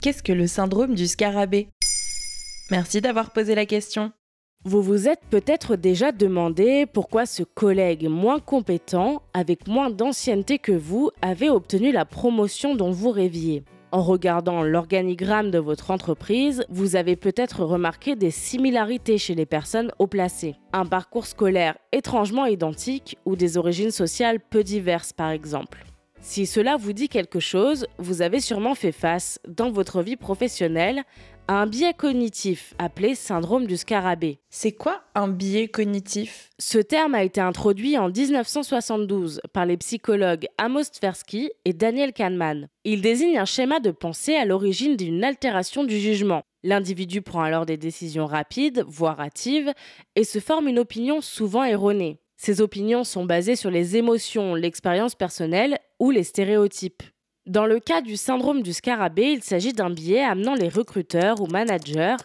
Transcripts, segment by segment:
Qu'est-ce que le syndrome du scarabée? Merci d'avoir posé la question. Vous vous êtes peut-être déjà demandé pourquoi ce collègue moins compétent, avec moins d'ancienneté que vous, avait obtenu la promotion dont vous rêviez. En regardant l'organigramme de votre entreprise, vous avez peut-être remarqué des similarités chez les personnes haut placées. Un parcours scolaire étrangement identique ou des origines sociales peu diverses par exemple. Si cela vous dit quelque chose, vous avez sûrement fait face, dans votre vie professionnelle, à un biais cognitif appelé syndrome du scarabée. C'est quoi un biais cognitif? Ce terme a été introduit en 1972 par les psychologues Amos Tversky et Daniel Kahneman. Il désigne un schéma de pensée à l'origine d'une altération du jugement. L'individu prend alors des décisions rapides, voire hâtives, et se forme une opinion souvent erronée. Ces opinions sont basées sur les émotions, l'expérience personnelle ou les stéréotypes. Dans le cas du syndrome du scarabée, il s'agit d'un biais amenant les recruteurs ou managers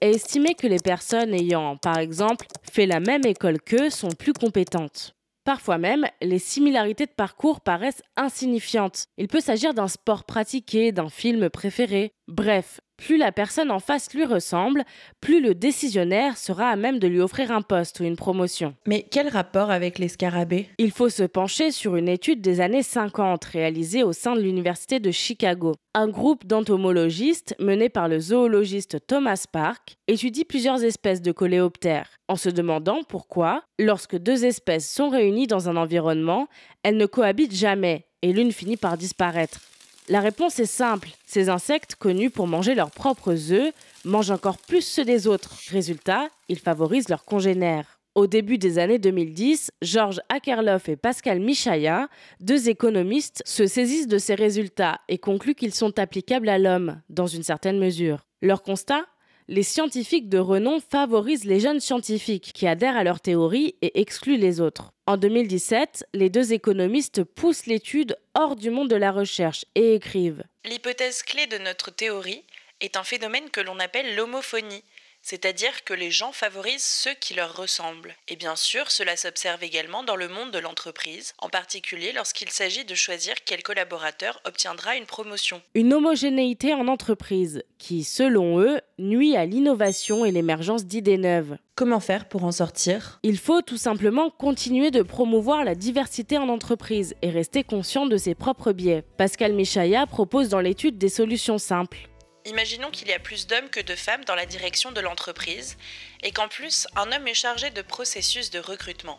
à estimer que les personnes ayant, par exemple, fait la même école qu'eux sont plus compétentes. Parfois même, les similarités de parcours paraissent insignifiantes. Il peut s'agir d'un sport pratiqué, d'un film préféré. Bref, plus la personne en face lui ressemble, plus le décisionnaire sera à même de lui offrir un poste ou une promotion. Mais quel rapport avec les scarabées? Il faut se pencher sur une étude des années 50 réalisée au sein de l'Université de Chicago. Un groupe d'entomologistes mené par le zoologiste Thomas Park étudie plusieurs espèces de coléoptères, en se demandant pourquoi, lorsque deux espèces sont réunies dans un environnement, elles ne cohabitent jamais et l'une finit par disparaître. La réponse est simple. Ces insectes, connus pour manger leurs propres œufs, mangent encore plus ceux des autres. Résultat, ils favorisent leurs congénères. Au début des années 2010, Georges Akerlof et Pascal Michaya, deux économistes, se saisissent de ces résultats et concluent qu'ils sont applicables à l'homme, dans une certaine mesure. Leur constat? Les scientifiques de renom favorisent les jeunes scientifiques qui adhèrent à leur théorie et excluent les autres. En 2017, les deux économistes poussent l'étude hors du monde de la recherche et écrivent L'hypothèse clé de notre théorie est un phénomène que l'on appelle l'homophonie, c'est-à-dire que les gens favorisent ceux qui leur ressemblent. Et bien sûr, cela s'observe également dans le monde de l'entreprise, en particulier lorsqu'il s'agit de choisir quel collaborateur obtiendra une promotion. Une homogénéité en entreprise qui, selon eux, nuit à l'innovation et l'émergence d'idées neuves. Comment faire pour en sortir? Il faut tout simplement continuer de promouvoir la diversité en entreprise et rester conscient de ses propres biais. Pascal Michaya propose dans l'étude des solutions simples. Imaginons qu'il y a plus d'hommes que de femmes dans la direction de l'entreprise et qu'en plus, un homme est chargé de processus de recrutement.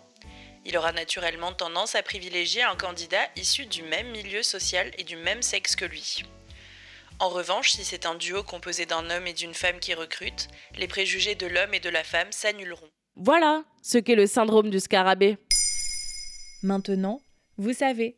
Il aura naturellement tendance à privilégier un candidat issu du même milieu social et du même sexe que lui. En revanche, si c'est un duo composé d'un homme et d'une femme qui recrute, les préjugés de l'homme et de la femme s'annuleront. Voilà ce qu'est le syndrome du scarabée. Maintenant, vous savez.